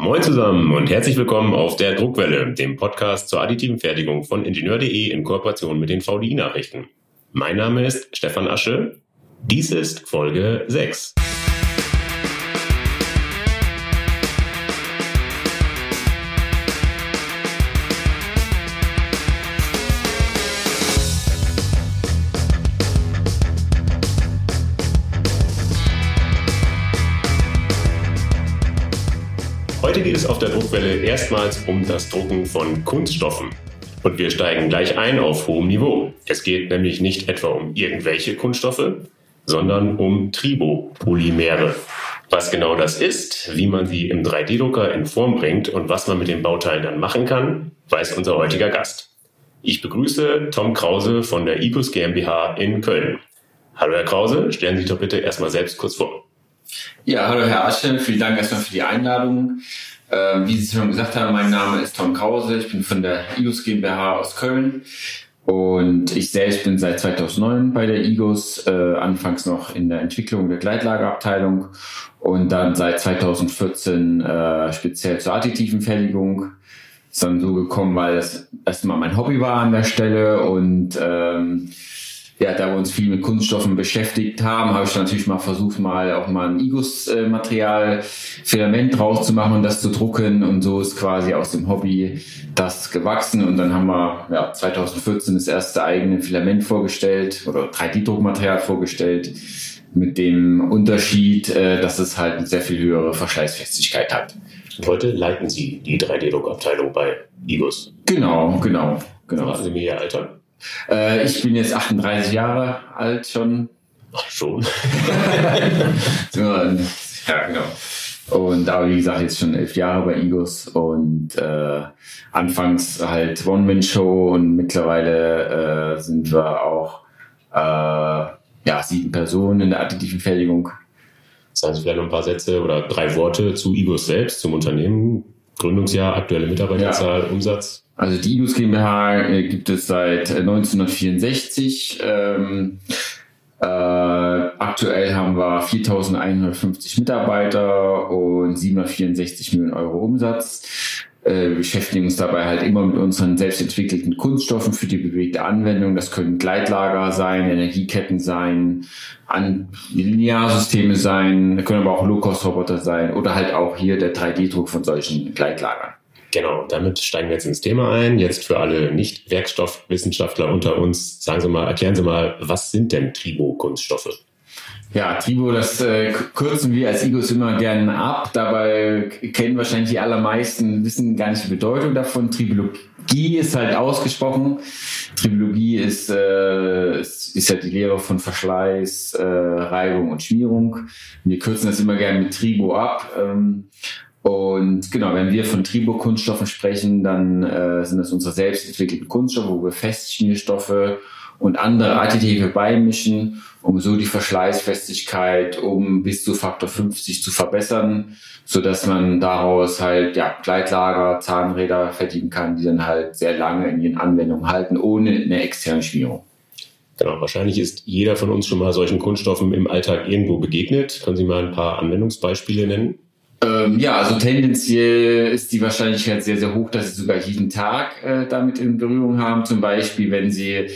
Moin zusammen und herzlich willkommen auf der Druckwelle, dem Podcast zur additiven Fertigung von Ingenieur.de in Kooperation mit den VDI-Nachrichten. Mein Name ist Stefan Asche. Dies ist Folge 6. Heute geht es auf der Druckwelle erstmals um das Drucken von Kunststoffen. Und wir steigen gleich ein auf hohem Niveau. Es geht nämlich nicht etwa um irgendwelche Kunststoffe, sondern um Tribopolymere. Was genau das ist, wie man sie im 3D-Drucker in Form bringt und was man mit den Bauteilen dann machen kann, weiß unser heutiger Gast. Ich begrüße Tom Krause von der IPUS GmbH in Köln. Hallo Herr Krause, stellen Sie sich doch bitte erstmal selbst kurz vor. Ja, hallo Herr Asche, vielen Dank erstmal für die Einladung. Äh, wie Sie schon gesagt haben, mein Name ist Tom Krause, ich bin von der IGUS GmbH aus Köln und ich selbst bin seit 2009 bei der IGUS, äh, anfangs noch in der Entwicklung der Gleitlagerabteilung und dann seit 2014 äh, speziell zur additiven Fertigung. Ist dann so gekommen, weil das erstmal mein Hobby war an der Stelle und ähm, ja, da wir uns viel mit Kunststoffen beschäftigt haben, habe ich natürlich mal versucht, mal auch mal ein Igus-Material, Filament draus zu machen und das zu drucken. Und so ist quasi aus dem Hobby das gewachsen. Und dann haben wir ja, 2014 das erste eigene Filament vorgestellt oder 3D-Druckmaterial vorgestellt mit dem Unterschied, äh, dass es halt eine sehr viel höhere Verschleißfestigkeit hat. heute leiten Sie die 3D-Druckabteilung bei Igus. Genau, genau, genau. Sie mir Alter? Äh, ich bin jetzt 38 Jahre alt schon. Ach, schon. ja, genau. Und aber wie gesagt, jetzt schon elf Jahre bei Igos und äh, anfangs halt One-Man-Show und mittlerweile äh, sind wir auch äh, ja, sieben Personen in der additiven Fertigung. Sagen Sie vielleicht noch ein paar Sätze oder drei Worte zu Igos selbst, zum Unternehmen, Gründungsjahr, aktuelle Mitarbeiterzahl, ja. Umsatz. Also die IGUS GmbH äh, gibt es seit 1964. Äh, ähm, äh, aktuell haben wir 4.150 Mitarbeiter und 764 Millionen Euro Umsatz. Äh, wir beschäftigen uns dabei halt immer mit unseren selbstentwickelten Kunststoffen für die bewegte Anwendung. Das können Gleitlager sein, Energieketten sein, an Linearsysteme sein, können aber auch Low-Cost-Roboter sein oder halt auch hier der 3D-Druck von solchen Gleitlagern. Genau, damit steigen wir jetzt ins Thema ein. Jetzt für alle Nicht-Werkstoffwissenschaftler unter uns, sagen Sie mal, erklären Sie mal, was sind denn Tribo-Kunststoffe? Ja, Tribo, das äh, kürzen wir als Igos immer gerne ab. Dabei kennen wahrscheinlich die allermeisten, wissen gar nicht die Bedeutung davon. Tribologie ist halt ausgesprochen. Tribologie ist, äh, ist, ist ja die Lehre von Verschleiß, äh, Reibung und Schmierung. Wir kürzen das immer gerne mit Tribo ab. Ähm, und genau, wenn wir von Tribo-Kunststoffen sprechen, dann äh, sind das unsere selbst entwickelten Kunststoffe, wo wir Festschmierstoffe und andere Additive beimischen, um so die Verschleißfestigkeit um bis zu Faktor 50 zu verbessern, so dass man daraus halt ja Gleitlager, Zahnräder verdienen kann, die dann halt sehr lange in ihren Anwendungen halten, ohne eine externe Schmierung. Genau, wahrscheinlich ist jeder von uns schon mal solchen Kunststoffen im Alltag irgendwo begegnet. Können Sie mal ein paar Anwendungsbeispiele nennen? Ähm, ja, also tendenziell ist die Wahrscheinlichkeit sehr, sehr hoch, dass Sie sogar jeden Tag äh, damit in Berührung haben. Zum Beispiel, wenn Sie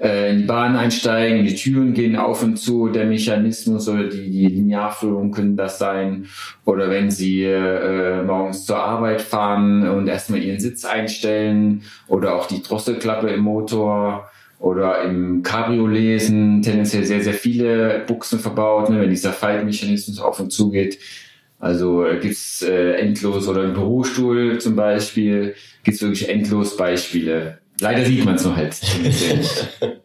äh, in die Bahn einsteigen, die Türen gehen auf und zu, der Mechanismus oder die, die Linearführung können das sein. Oder wenn Sie äh, morgens zur Arbeit fahren und erstmal Ihren Sitz einstellen oder auch die Drosselklappe im Motor oder im Cabriolet sind tendenziell sehr, sehr viele Buchsen verbaut, ne, wenn dieser Faltmechanismus auf und zu geht also äh, gibt's äh, endlos oder im Bürostuhl zum Beispiel, gibt's wirklich endlos Beispiele. Leider sieht man es nur halt.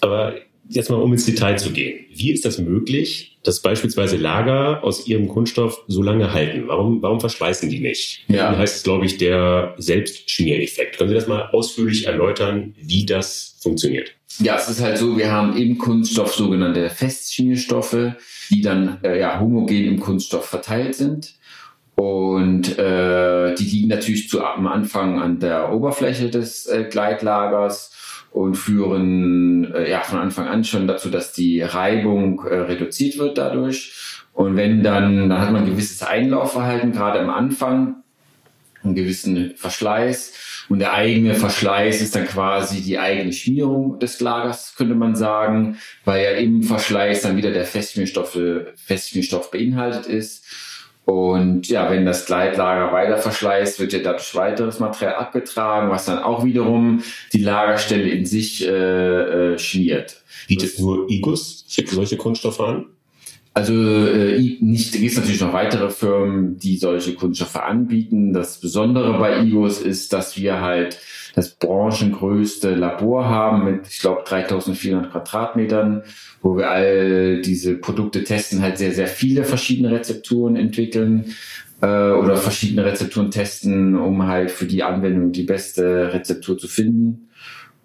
Aber jetzt mal um ins Detail zu gehen. Wie ist das möglich, dass beispielsweise Lager aus ihrem Kunststoff so lange halten? Warum, warum verschweißen die nicht? Ja. Dann heißt es, glaube ich, der Selbstschmiereffekt. Können Sie das mal ausführlich erläutern, wie das funktioniert? Ja, es ist halt so, wir haben im Kunststoff sogenannte Festschmierstoffe, die dann äh, ja, homogen im Kunststoff verteilt sind. Und äh, die liegen natürlich zu, am Anfang an der Oberfläche des äh, Gleitlagers und führen äh, ja von Anfang an schon dazu, dass die Reibung äh, reduziert wird dadurch. Und wenn dann, dann hat man ein gewisses Einlaufverhalten, gerade am Anfang, einen gewissen Verschleiß. Und der eigene Verschleiß ist dann quasi die eigene Schmierung des Lagers, könnte man sagen, weil ja im Verschleiß dann wieder der Festschmierstoff, Festschmierstoff beinhaltet ist. Und ja, wenn das Gleitlager weiter verschleißt, wird ja dadurch weiteres Material abgetragen, was dann auch wiederum die Lagerstelle in sich äh, äh, schmiert. Bietet nur IGUS solche Kunststoffe an? Also äh, nicht, gibt es natürlich noch weitere Firmen, die solche Kunststoffe anbieten. Das Besondere bei IGOS ist, dass wir halt das branchengrößte Labor haben mit, ich glaube, 3400 Quadratmetern, wo wir all diese Produkte testen, halt sehr, sehr viele verschiedene Rezepturen entwickeln äh, oder verschiedene Rezepturen testen, um halt für die Anwendung die beste Rezeptur zu finden.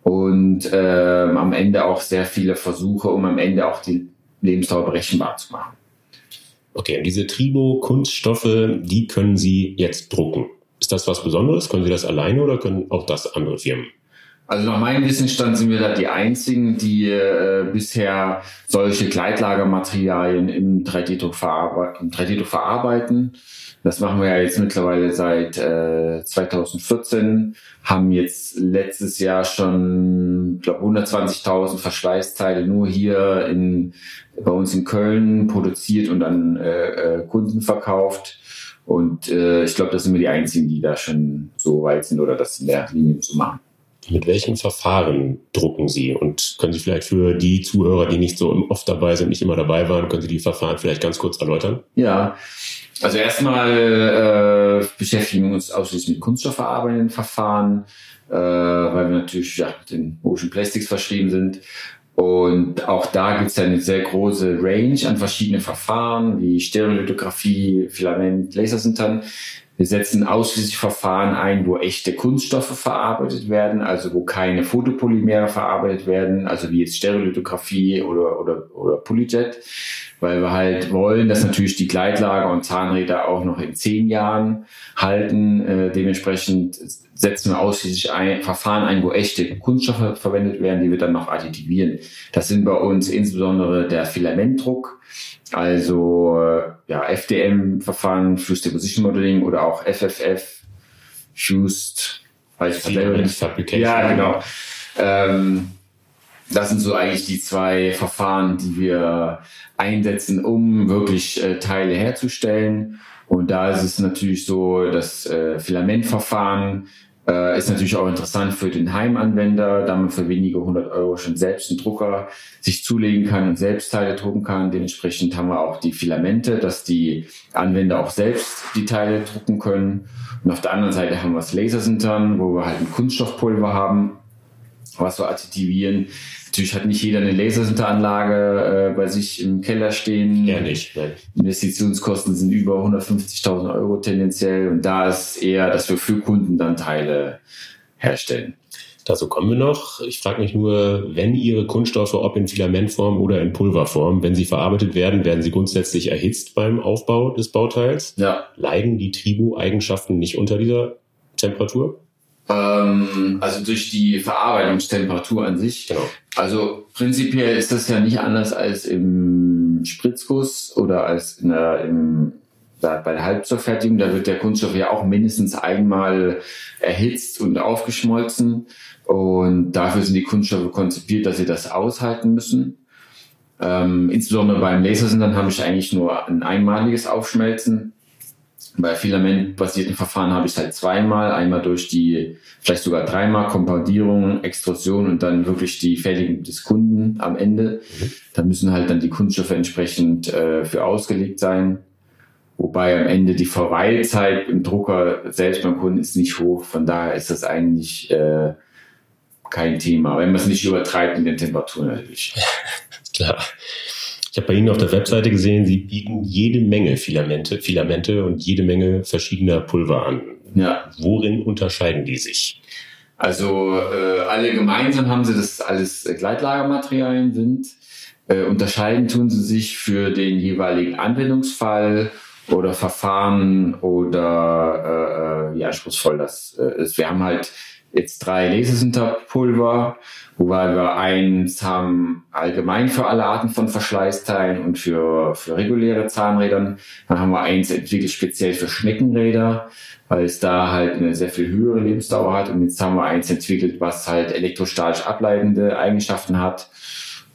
Und äh, am Ende auch sehr viele Versuche, um am Ende auch die Lebensdauer berechenbar zu machen. Okay, und diese Tribo-Kunststoffe, die können Sie jetzt drucken. Ist das was Besonderes? Können Sie das alleine oder können auch das andere Firmen? Also nach meinem Wissensstand sind wir da die einzigen, die äh, bisher solche Gleitlagermaterialien im 3D-Druck verarbe 3D verarbeiten. Das machen wir ja jetzt mittlerweile seit äh, 2014, haben jetzt letztes Jahr schon, glaube 120.000 Verschleißteile nur hier in, bei uns in Köln produziert und an äh, äh, Kunden verkauft. Und äh, ich glaube, das sind wir die Einzigen, die da schon so weit sind oder das in der Linie so machen. Mit welchen Verfahren drucken Sie? Und können Sie vielleicht für die Zuhörer, die nicht so oft dabei sind, nicht immer dabei waren, können Sie die Verfahren vielleicht ganz kurz erläutern? Ja, also erstmal äh, beschäftigen wir uns ausschließlich mit kunststoffverarbeitenden Verfahren, äh, weil wir natürlich ja, den Motion Plastics verschrieben sind. Und auch da gibt es eine sehr große Range an verschiedenen Verfahren, wie Stereolithografie, Filament, Lasersintern. Wir setzen ausschließlich Verfahren ein, wo echte Kunststoffe verarbeitet werden, also wo keine Photopolymere verarbeitet werden, also wie jetzt Stereolithografie oder, oder, oder Polyjet weil wir halt wollen, dass natürlich die Gleitlager und Zahnräder auch noch in zehn Jahren halten. Äh, dementsprechend setzen wir ausschließlich ein, Verfahren ein, wo echte Kunststoffe verwendet werden, die wir dann noch additivieren. Das sind bei uns insbesondere der Filamentdruck, also äh, ja, FDM-Verfahren, Fused Deposition Modeling oder auch FFF, Fused, weiß ich. Ja, genau. Ähm, das sind so eigentlich die zwei Verfahren, die wir einsetzen, um wirklich äh, Teile herzustellen. Und da ist es natürlich so, das äh, Filamentverfahren äh, ist natürlich auch interessant für den Heimanwender, da man für wenige hundert Euro schon selbst einen Drucker sich zulegen kann und selbst Teile drucken kann. Dementsprechend haben wir auch die Filamente, dass die Anwender auch selbst die Teile drucken können. Und auf der anderen Seite haben wir das Lasersintern, wo wir halt ein Kunststoffpulver haben, was wir additivieren. Natürlich hat nicht jeder eine Lasersinteranlage äh, bei sich im Keller stehen. Ja, nicht. Nein. Investitionskosten sind über 150.000 Euro tendenziell und da ist eher, dass wir für Kunden dann Teile herstellen. Dazu kommen wir noch. Ich frage mich nur, wenn Ihre Kunststoffe, ob in Filamentform oder in Pulverform, wenn sie verarbeitet werden, werden sie grundsätzlich erhitzt beim Aufbau des Bauteils? Ja. Leiden die Tribo-Eigenschaften nicht unter dieser Temperatur? Ähm, also durch die Verarbeitungstemperatur an sich. Genau. Also prinzipiell ist das ja nicht anders als im Spritzguss oder als in der, im, da, bei der Halbstofffertigung. Da wird der Kunststoff ja auch mindestens einmal erhitzt und aufgeschmolzen. Und dafür sind die Kunststoffe konzipiert, dass sie das aushalten müssen. Ähm, insbesondere beim Lasersintern habe ich eigentlich nur ein einmaliges Aufschmelzen. Bei filamentbasierten Verfahren habe ich es halt zweimal, einmal durch die, vielleicht sogar dreimal Kompoundierung, Extrusion und dann wirklich die Fertigung des Kunden am Ende. Mhm. Da müssen halt dann die Kunststoffe entsprechend äh, für ausgelegt sein. Wobei am Ende die Verweilzeit im Drucker selbst beim Kunden ist nicht hoch. Von daher ist das eigentlich äh, kein Thema, wenn man es nicht übertreibt in den Temperaturen natürlich. Klar. Ich habe bei Ihnen auf der Webseite gesehen, Sie bieten jede Menge Filamente, Filamente und jede Menge verschiedener Pulver an. Ja. Worin unterscheiden die sich? Also äh, alle gemeinsam haben sie, dass alles Gleitlagermaterialien sind. Äh, unterscheiden tun sie sich für den jeweiligen Anwendungsfall oder Verfahren oder äh, äh wie anspruchsvoll das äh, ist. Wir haben halt jetzt drei Lasersinterpulver, wobei wir eins haben allgemein für alle Arten von Verschleißteilen und für, für reguläre Zahnrädern. Dann haben wir eins entwickelt speziell für Schneckenräder, weil es da halt eine sehr viel höhere Lebensdauer hat. Und jetzt haben wir eins entwickelt, was halt elektrostatisch ableitende Eigenschaften hat.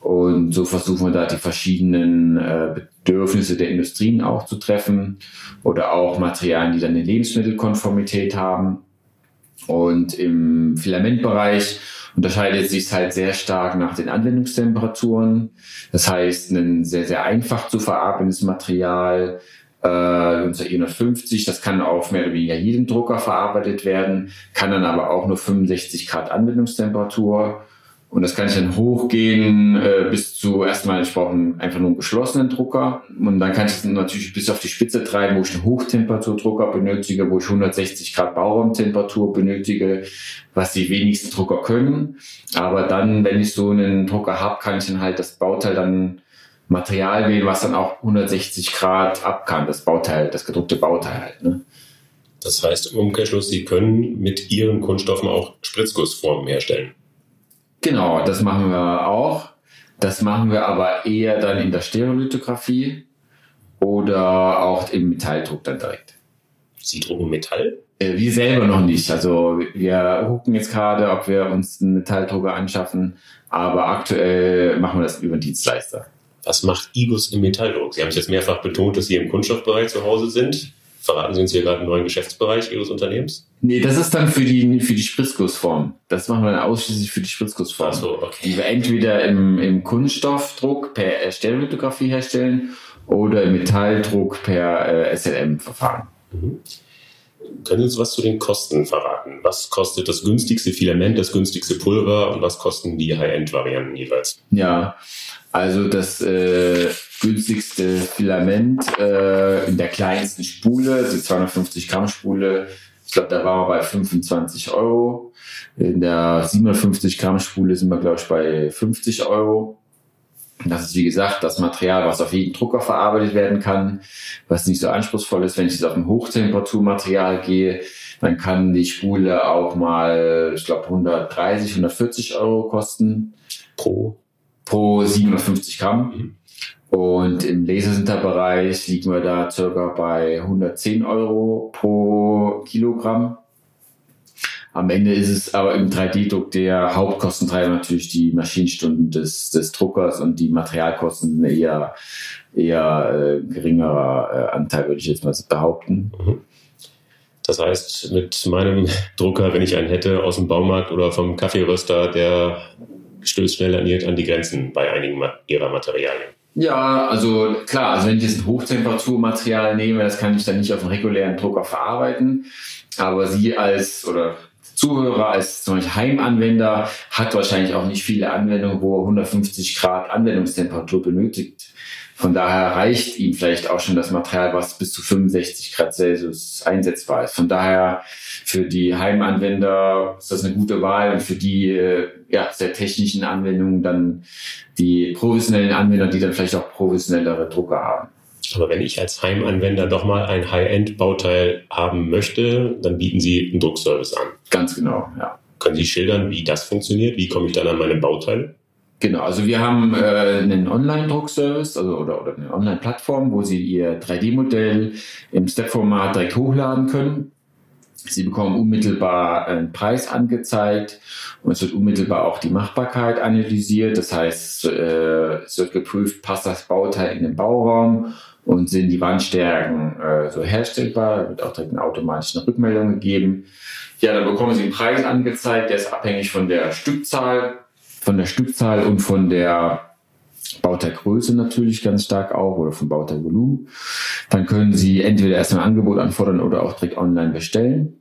Und so versuchen wir da die verschiedenen äh, Bedürfnisse der Industrien auch zu treffen oder auch Materialien, die dann eine Lebensmittelkonformität haben. Und im Filamentbereich unterscheidet sich halt sehr stark nach den Anwendungstemperaturen. Das heißt, ein sehr, sehr einfach zu verarbeitendes Material, äh, unser E150, das kann auf mehr oder weniger jedem Drucker verarbeitet werden, kann dann aber auch nur 65 Grad Anwendungstemperatur und das kann ich dann hochgehen äh, bis zu erstmal, ich brauche einfach nur einen geschlossenen Drucker. Und dann kann ich es natürlich bis auf die Spitze treiben, wo ich einen Hochtemperaturdrucker benötige, wo ich 160 Grad Bauraumtemperatur benötige, was die wenigsten Drucker können. Aber dann, wenn ich so einen Drucker habe, kann ich dann halt das Bauteil dann Material wählen, was dann auch 160 Grad ab kann, das Bauteil, das gedruckte Bauteil halt. Ne? Das heißt im Umkehrschluss, Sie können mit Ihren Kunststoffen auch Spritzgussformen herstellen. Genau, das machen wir auch. Das machen wir aber eher dann in der Stereolithografie oder auch im Metalldruck dann direkt. Sie drucken Metall? Äh, wir selber noch nicht. Also wir gucken jetzt gerade, ob wir uns einen Metalldrucker anschaffen, aber aktuell machen wir das über Dienstleister. Was macht IGUS im Metalldruck? Sie haben es jetzt mehrfach betont, dass Sie im Kunststoffbereich zu Hause sind. Verraten Sie uns hier gerade einen neuen Geschäftsbereich Ihres Unternehmens? Nee, das ist dann für die, für die Spritzgussform. Das machen wir dann ausschließlich für die Spritzgussform. Ach so, okay. Die wir entweder im, im Kunststoffdruck per Stereolithografie herstellen oder im Metalldruck per äh, SLM-Verfahren. Mhm. Können Sie uns was zu den Kosten verraten? Was kostet das günstigste Filament, das günstigste Pulver und was kosten die High-End-Varianten jeweils? Ja, also das äh, günstigste Filament äh, in der kleinsten Spule, die 250 Gramm Spule, ich glaube, da waren wir bei 25 Euro. In der 750 Gramm Spule sind wir, glaube ich, bei 50 Euro. Das ist, wie gesagt, das Material, was auf jeden Drucker verarbeitet werden kann, was nicht so anspruchsvoll ist. Wenn ich jetzt auf ein Hochtemperaturmaterial gehe, dann kann die Spule auch mal, ich glaube, 130, 140 Euro kosten. Pro? Pro 750 Gramm. Und im Lasersinterbereich liegen wir da circa bei 110 Euro pro Kilogramm. Am Ende ist es aber im 3D-Druck der Hauptkostentreiber natürlich die Maschinenstunden des, des Druckers und die Materialkosten eher, eher äh, geringerer äh, Anteil, würde ich jetzt mal behaupten. Mhm. Das heißt, mit meinem Drucker, wenn ich einen hätte aus dem Baumarkt oder vom Kaffeeröster, der stößt schnell an die Grenzen bei einigen ihrer Materialien. Ja, also klar, also wenn ich jetzt ein Hochtemperaturmaterial nehme, das kann ich dann nicht auf einem regulären Drucker verarbeiten. Aber Sie als oder Zuhörer, als zum Beispiel Heimanwender, hat wahrscheinlich auch nicht viele Anwendungen, wo er 150 Grad Anwendungstemperatur benötigt. Von daher reicht ihm vielleicht auch schon das Material, was bis zu 65 Grad Celsius einsetzbar ist. Von daher für die Heimanwender ist das eine gute Wahl und für die äh, ja, sehr technischen Anwendungen dann die professionellen Anwender, die dann vielleicht auch professionellere Drucker haben. Aber wenn ich als Heimanwender doch mal ein High-End-Bauteil haben möchte, dann bieten Sie einen Druckservice an. Ganz genau, ja. Können Sie schildern, wie das funktioniert? Wie komme ich dann an meine Bauteile? Genau, also wir haben äh, einen Online-Druckservice also, oder, oder eine Online-Plattform, wo Sie Ihr 3D-Modell im Step-Format direkt hochladen können. Sie bekommen unmittelbar einen Preis angezeigt und es wird unmittelbar auch die Machbarkeit analysiert. Das heißt, äh, es wird geprüft, passt das Bauteil in den Bauraum und sind die Wandstärken äh, so herstellbar. Wird auch direkt eine automatische Rückmeldung gegeben. Ja, dann bekommen Sie einen Preis angezeigt, der ist abhängig von der Stückzahl, von der Stückzahl und von der Bauteilgröße natürlich ganz stark auch oder vom Bauteilvolumen. Dann können Sie entweder erst ein Angebot anfordern oder auch direkt online bestellen.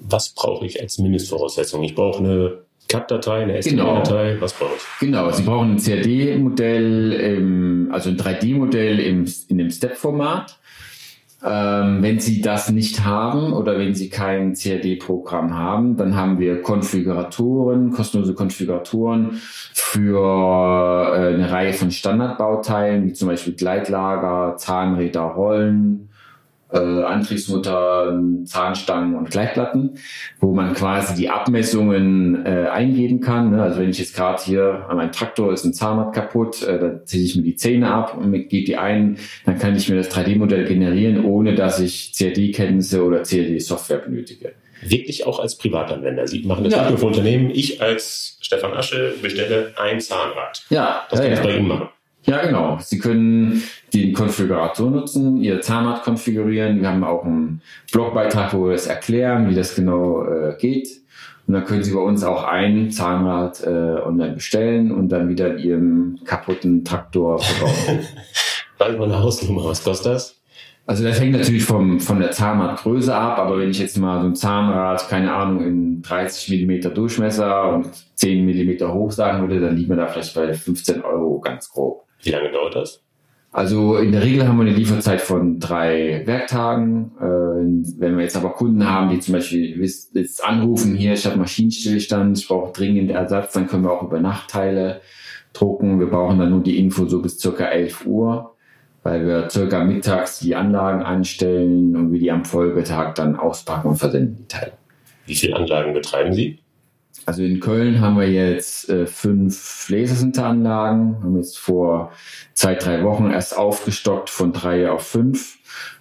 Was brauche ich als Mindestvoraussetzung? Ich brauche eine CAD-Datei, eine STL-Datei, genau. was brauche ich? Genau, Sie brauchen ein CAD-Modell, also ein 3D-Modell in dem Step-Format. Ähm, wenn Sie das nicht haben oder wenn Sie kein CAD-Programm haben, dann haben wir Konfiguratoren, kostenlose Konfiguratoren für äh, eine Reihe von Standardbauteilen, wie zum Beispiel Gleitlager, Zahnräder, Rollen, äh, Antriebsmuttern, Zahnstangen und Gleitplatten, wo man quasi die Abmessungen äh, eingeben kann. Ne? Also wenn ich jetzt gerade hier an meinem Traktor ist ein Zahnrad kaputt, äh, dann ziehe ich mir die Zähne ab und gebe die ein, dann kann ich mir das 3D-Modell generieren, ohne dass ich CAD-Kenntnisse oder CAD-Software benötige. Wirklich auch als Privatanwender. Sie machen das ja. nicht nur für Unternehmen. Ich als Stefan Asche bestelle ein Zahnrad. Ja, das ja, kann ich ja. bei Ihnen machen. Ja, genau. Sie können den Konfigurator nutzen, Ihr Zahnrad konfigurieren. Wir haben auch einen Blogbeitrag, wo wir das erklären, wie das genau äh, geht. Und dann können Sie bei uns auch ein Zahnrad äh, online bestellen und dann wieder in Ihrem kaputten Traktor verkaufen. Sagen wir eine Hausnummer, was kostet das? Also das hängt natürlich vom, von der Zahnradgröße ab, aber wenn ich jetzt mal so ein Zahnrad, keine Ahnung, in 30 Millimeter Durchmesser und 10 Millimeter hoch sagen würde, dann liegt man da vielleicht bei 15 Euro ganz grob. Wie lange dauert das? Also in der Regel haben wir eine Lieferzeit von drei Werktagen. Äh, wenn wir jetzt aber Kunden haben, die zum Beispiel jetzt anrufen, hier, ich habe Maschinenstillstand, ich brauche dringend Ersatz, dann können wir auch über Nachtteile drucken. Wir brauchen dann nur die Info so bis circa 11 Uhr, weil wir circa mittags die Anlagen anstellen und wir die am Folgetag dann auspacken und versenden die Teile. Wie viele Anlagen betreiben Sie? Also in Köln haben wir jetzt äh, fünf Lasersinteranlagen, haben jetzt vor zwei, drei Wochen erst aufgestockt von drei auf fünf.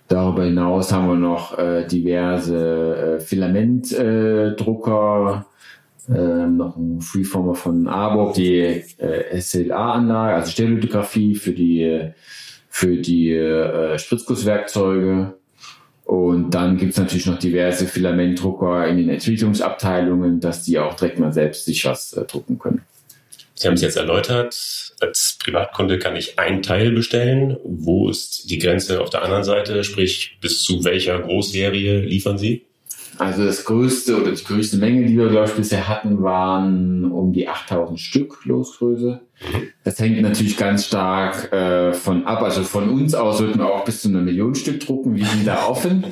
Darüber hinaus haben wir noch äh, diverse äh, Filamentdrucker, äh, noch ein Freeformer von Arboc, die äh, SLA-Anlage, also Stereolithografie für die, für die äh, Spritzgusswerkzeuge. Und dann gibt es natürlich noch diverse Filamentdrucker in den Entwicklungsabteilungen, dass die auch direkt mal selbst sich was äh, drucken können. Sie haben es jetzt erläutert, als Privatkunde kann ich ein Teil bestellen. Wo ist die Grenze auf der anderen Seite? Sprich, bis zu welcher Großserie liefern Sie? Also das größte oder die größte Menge, die wir, glaube ich, bisher hatten, waren um die 8000 Stück Losgröße. Das hängt natürlich ganz stark äh, von ab. Also von uns aus sollten wir auch bis zu einer Million Stück drucken. Wir sind da offen.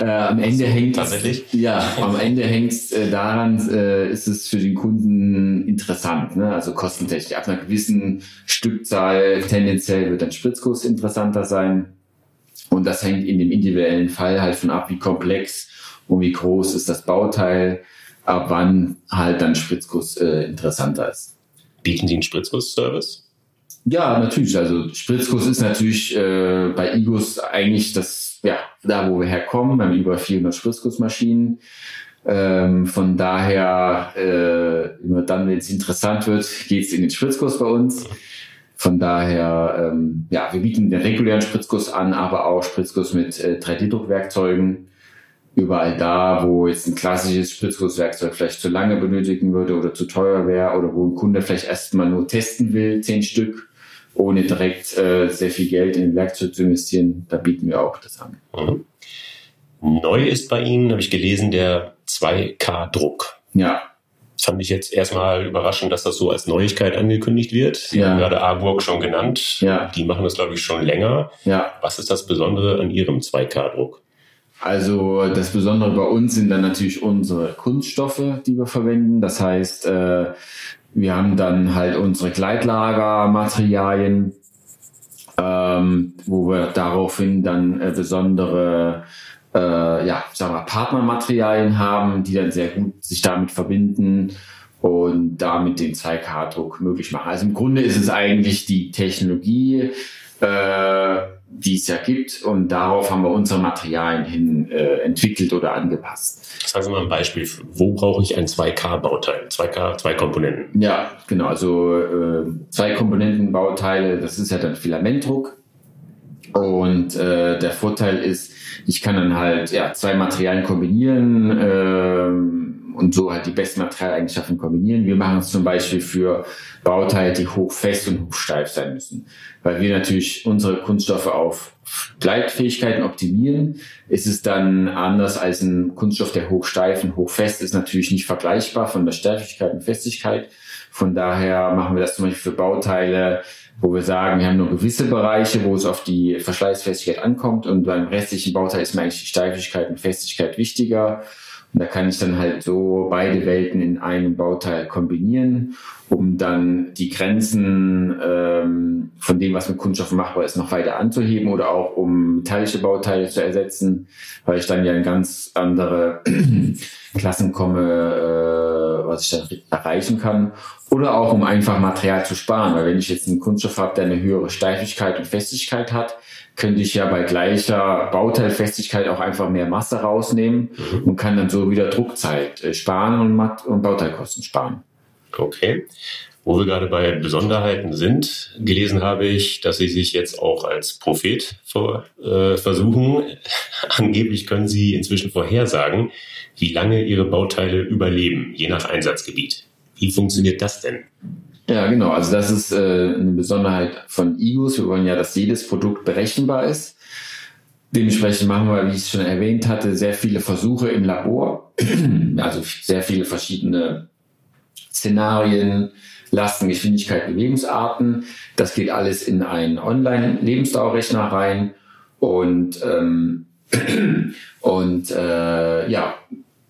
Äh, am Ende hängt Tatsächlich? ja, am Ende hängt es äh, daran, äh, ist es für den Kunden interessant. Ne? Also kostentechnisch. Ab einer gewissen Stückzahl tendenziell wird dann Spritzkurs interessanter sein. Und das hängt in dem individuellen Fall halt von ab, wie komplex und wie groß ist das Bauteil, ab wann halt dann Spritzguss äh, interessanter ist. Bieten Sie einen Spritzguss-Service? Ja, natürlich. Also Spritzguss ist natürlich äh, bei Igus eigentlich das, ja, da wo wir herkommen. Wir haben über 400 Spritzgussmaschinen. Ähm, von daher, äh, immer dann, wenn es interessant wird, geht es in den Spritzguss bei uns. Von daher, ähm, ja, wir bieten den regulären Spritzguss an, aber auch Spritzguss mit äh, 3D-Druckwerkzeugen überall da, wo jetzt ein klassisches Spritzgusswerkzeug vielleicht zu lange benötigen würde oder zu teuer wäre oder wo ein Kunde vielleicht erstmal nur testen will, zehn Stück, ohne direkt äh, sehr viel Geld in ein Werkzeug zu investieren, da bieten wir auch das an. Mhm. Neu ist bei Ihnen, habe ich gelesen, der 2K-Druck. Ja. Fand ich jetzt erstmal überraschend, dass das so als Neuigkeit angekündigt wird. Sie Ja. haben gerade Arburg schon genannt. Ja. Die machen das, glaube ich, schon länger. Ja, Was ist das Besondere an Ihrem 2K-Druck? Also das Besondere bei uns sind dann natürlich unsere Kunststoffe, die wir verwenden. Das heißt, äh, wir haben dann halt unsere Gleitlagermaterialien, ähm, wo wir daraufhin dann äh, besondere äh, ja, sagen wir, Partnermaterialien haben, die dann sehr gut sich damit verbinden und damit den 2K-Druck möglich machen. Also im Grunde ist es eigentlich die Technologie, äh, die es ja gibt und darauf haben wir unsere Materialien hin äh, entwickelt oder angepasst. Sagen Sie mal ein Beispiel. Wo brauche ich ein 2K-Bauteil? 2K, zwei Komponenten. Ja, genau. Also äh, zwei Komponentenbauteile, das ist ja dann Filamentdruck. Und äh, der Vorteil ist, ich kann dann halt ja, zwei Materialien kombinieren ähm, und so halt die besten Materialeigenschaften kombinieren. Wir machen es zum Beispiel für Bauteile, die hochfest und hochsteif sein müssen. Weil wir natürlich unsere Kunststoffe auf Gleitfähigkeiten optimieren, ist es dann anders als ein Kunststoff, der hochsteif und hochfest ist, natürlich nicht vergleichbar von der Steifigkeit und Festigkeit. Von daher machen wir das zum Beispiel für Bauteile, wo wir sagen, wir haben nur gewisse Bereiche, wo es auf die Verschleißfestigkeit ankommt und beim restlichen Bauteil ist mir eigentlich die Steifigkeit und Festigkeit wichtiger. Und da kann ich dann halt so beide Welten in einem Bauteil kombinieren, um dann die Grenzen ähm, von dem, was mit Kunststoff machbar ist, noch weiter anzuheben oder auch um metallische Bauteile zu ersetzen, weil ich dann ja in ganz andere Klassen komme, äh, was ich dann erreichen kann. Oder auch um einfach Material zu sparen, weil wenn ich jetzt einen Kunststoff habe, der eine höhere Steifigkeit und Festigkeit hat, könnte ich ja bei gleicher Bauteilfestigkeit auch einfach mehr Masse rausnehmen mhm. und kann dann so wieder Druckzeit äh, sparen und, Mat und Bauteilkosten sparen. Okay. Wo wir gerade bei Besonderheiten sind, gelesen habe ich, dass Sie sich jetzt auch als Prophet vor, äh, versuchen. Angeblich können Sie inzwischen vorhersagen, wie lange Ihre Bauteile überleben, je nach Einsatzgebiet. Wie funktioniert das denn? Ja, genau. Also das ist äh, eine Besonderheit von IGUS. Wir wollen ja, dass jedes Produkt berechenbar ist. Dementsprechend machen wir, wie ich es schon erwähnt hatte, sehr viele Versuche im Labor. also sehr viele verschiedene Szenarien, Lasten, Geschwindigkeit, Bewegungsarten. Das geht alles in einen Online-Lebensdauerrechner rein. Und, ähm, und äh, ja,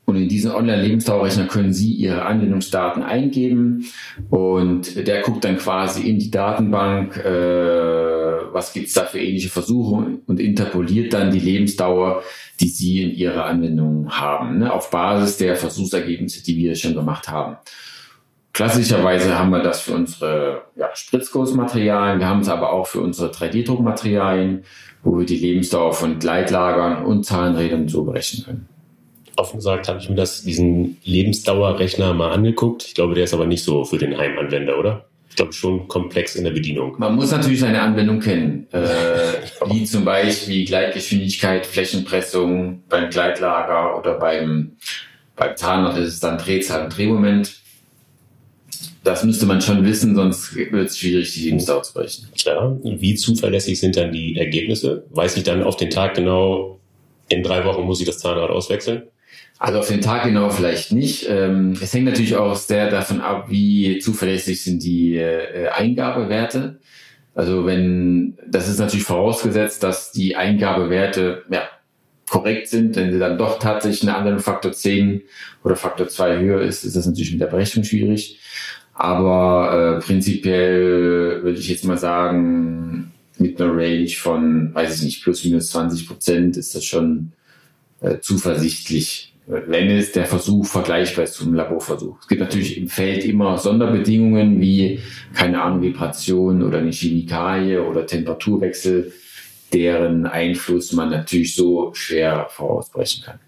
und in diesen Online-Lebensdauerrechner können Sie Ihre Anwendungsdaten eingeben und der guckt dann quasi in die Datenbank, äh, was gibt's da für ähnliche Versuche und interpoliert dann die Lebensdauer, die Sie in Ihrer Anwendung haben, ne, auf Basis der Versuchsergebnisse, die wir schon gemacht haben. Klassischerweise haben wir das für unsere ja, Spritzgussmaterialien, wir haben es aber auch für unsere 3D-Druckmaterialien, wo wir die Lebensdauer von Gleitlagern und Zahnrädern so berechnen können offen gesagt habe ich mir das, diesen Lebensdauerrechner mal angeguckt. Ich glaube, der ist aber nicht so für den Heimanwender, oder? Ich glaube schon komplex in der Bedienung. Man muss natürlich seine Anwendung kennen, äh, wie zum Beispiel Gleitgeschwindigkeit, Flächenpressung beim Gleitlager oder beim, beim Zahnrad ist es dann Drehzahl und Drehmoment. Das müsste man schon wissen, sonst wird es schwierig, die Lebensdauer zu berechnen. Klar. Wie zuverlässig sind dann die Ergebnisse? Weiß ich dann auf den Tag genau, in drei Wochen muss ich das Zahnrad auswechseln? Also auf den Tag genau vielleicht nicht. Ähm, es hängt natürlich auch sehr davon ab, wie zuverlässig sind die äh, Eingabewerte. Also wenn, das ist natürlich vorausgesetzt, dass die Eingabewerte ja, korrekt sind. Wenn sie dann doch tatsächlich eine andere Faktor 10 oder Faktor 2 höher ist, ist das natürlich mit der Berechnung schwierig. Aber äh, prinzipiell würde ich jetzt mal sagen, mit einer Range von, weiß ich nicht, plus minus 20 Prozent ist das schon äh, zuversichtlich wenn es der Versuch vergleichbar ist zum Laborversuch. Es gibt natürlich im Feld immer Sonderbedingungen wie, keine Ahnung, Vibration oder eine Chemikalie oder Temperaturwechsel, deren Einfluss man natürlich so schwer vorausbrechen kann.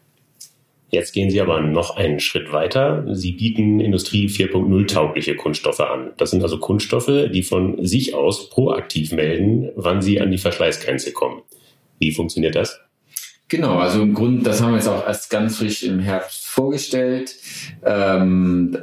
Jetzt gehen Sie aber noch einen Schritt weiter. Sie bieten Industrie 4.0 taugliche Kunststoffe an. Das sind also Kunststoffe, die von sich aus proaktiv melden, wann sie an die Verschleißgrenze kommen. Wie funktioniert das? Genau, also im Grunde, das haben wir jetzt auch erst ganz frisch im Herbst vorgestellt. Ähm,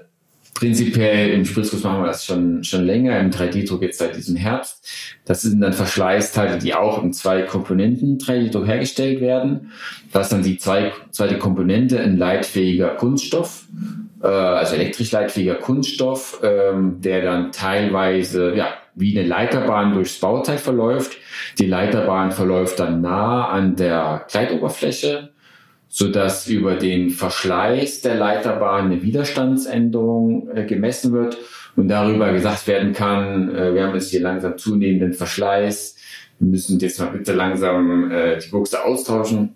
prinzipiell im Spritzguss machen wir das schon, schon länger, im 3D-Druck jetzt seit diesem Herbst. Das sind dann Verschleißteile, die auch in zwei Komponenten 3D-Druck hergestellt werden. Das ist dann die zwei, zweite Komponente, ein leitfähiger Kunststoff, äh, also elektrisch leitfähiger Kunststoff, ähm, der dann teilweise, ja, wie eine Leiterbahn durchs Bauteil verläuft. Die Leiterbahn verläuft dann nah an der Kleitoberfläche, so dass über den Verschleiß der Leiterbahn eine Widerstandsänderung äh, gemessen wird und darüber gesagt werden kann, äh, wir haben jetzt hier langsam zunehmenden Verschleiß, wir müssen jetzt mal bitte langsam äh, die Buchse austauschen,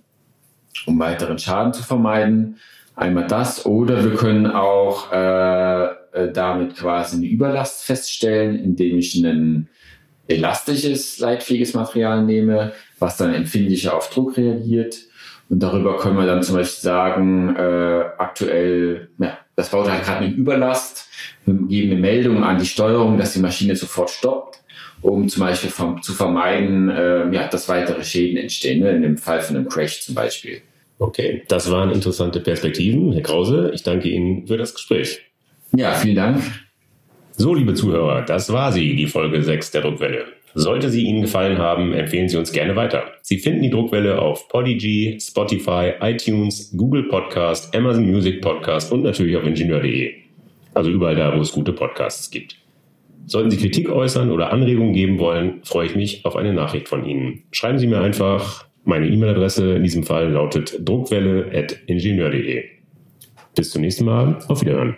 um weiteren Schaden zu vermeiden. Einmal das oder wir können auch äh, äh, damit quasi eine Überlast feststellen, indem ich ein elastisches, leitfähiges Material nehme, was dann empfindlicher auf Druck reagiert. Und darüber können wir dann zum Beispiel sagen, äh, aktuell, ja, das Bauteil hat gerade eine Überlast, wir geben eine Meldung an die Steuerung, dass die Maschine sofort stoppt, um zum Beispiel vom, zu vermeiden, äh, ja, dass weitere Schäden entstehen, ne, in dem Fall von einem Crash zum Beispiel. Okay, das waren interessante Perspektiven. Herr Krause, ich danke Ihnen für das Gespräch. Ja, vielen Dank. So, liebe Zuhörer, das war sie, die Folge 6 der Druckwelle. Sollte sie Ihnen gefallen haben, empfehlen Sie uns gerne weiter. Sie finden die Druckwelle auf Podigy, Spotify, iTunes, Google Podcast, Amazon Music Podcast und natürlich auf Ingenieur.de. Also überall da, wo es gute Podcasts gibt. Sollten Sie Kritik äußern oder Anregungen geben wollen, freue ich mich auf eine Nachricht von Ihnen. Schreiben Sie mir einfach. Meine E-Mail-Adresse in diesem Fall lautet druckwelle.ingenieur.de. Bis zum nächsten Mal. Auf Wiederhören.